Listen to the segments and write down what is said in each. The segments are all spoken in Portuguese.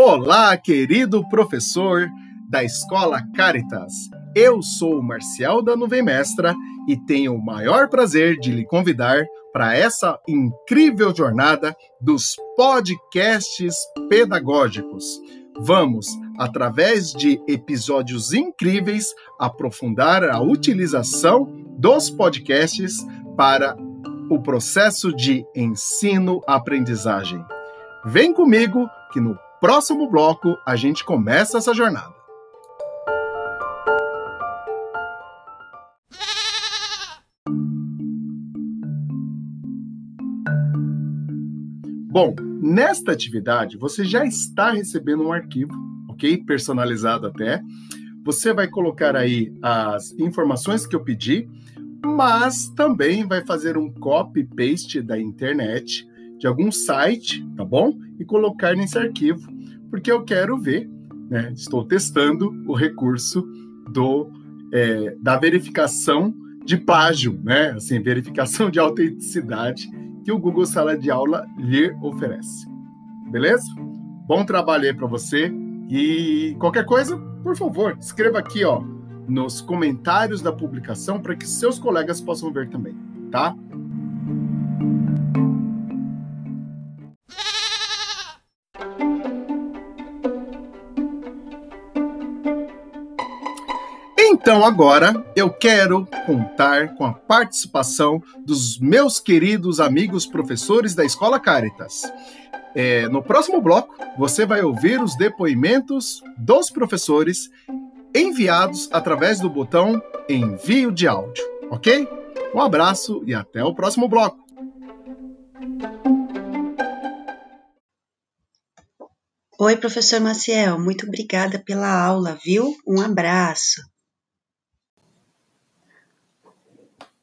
Olá, querido professor da Escola Caritas. Eu sou o Marcial da Nuvem Mestra e tenho o maior prazer de lhe convidar para essa incrível jornada dos podcasts pedagógicos. Vamos, através de episódios incríveis, aprofundar a utilização dos podcasts para o processo de ensino-aprendizagem. Vem comigo que no próximo bloco a gente começa essa jornada. Bom, nesta atividade você já está recebendo um arquivo, ok? Personalizado até. Você vai colocar aí as informações que eu pedi, mas também vai fazer um copy-paste da internet de algum site, tá bom? E colocar nesse arquivo, porque eu quero ver, né? Estou testando o recurso do é, da verificação de plágio, né? Assim, verificação de autenticidade que o Google Sala de Aula lhe oferece. Beleza? Bom trabalho aí para você e qualquer coisa, por favor, escreva aqui, ó, nos comentários da publicação para que seus colegas possam ver também, tá? Então agora eu quero contar com a participação dos meus queridos amigos professores da Escola Caritas. É, no próximo bloco, você vai ouvir os depoimentos dos professores enviados através do botão Envio de Áudio, ok? Um abraço e até o próximo bloco. Oi, professor Maciel, muito obrigada pela aula, viu? Um abraço.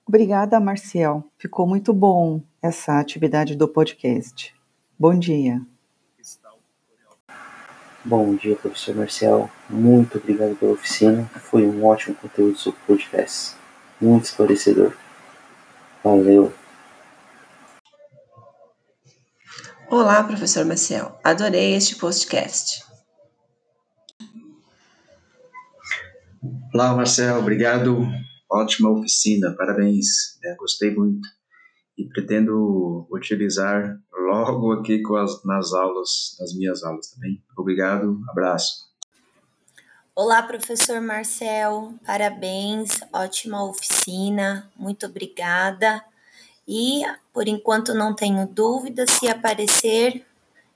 Obrigada, Marcial. Ficou muito bom essa atividade do podcast. Bom dia. Bom dia, professor Marcial. Muito obrigado pela oficina. Foi um ótimo conteúdo sobre podcast. Muito esclarecedor. Valeu. Olá, professor Marcial. Adorei este podcast. Olá, Marcel. Obrigado ótima oficina, parabéns, é, gostei muito. E pretendo utilizar logo aqui com as, nas aulas, nas minhas aulas também. Obrigado, abraço. Olá, professor Marcel, parabéns, ótima oficina, muito obrigada. E por enquanto não tenho dúvidas, se aparecer,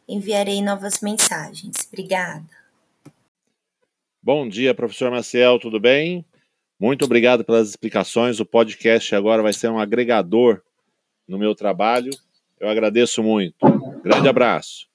enviarei novas mensagens. Obrigada. Bom dia, professor Marcel, tudo bem? Muito obrigado pelas explicações. O podcast agora vai ser um agregador no meu trabalho. Eu agradeço muito. Grande abraço.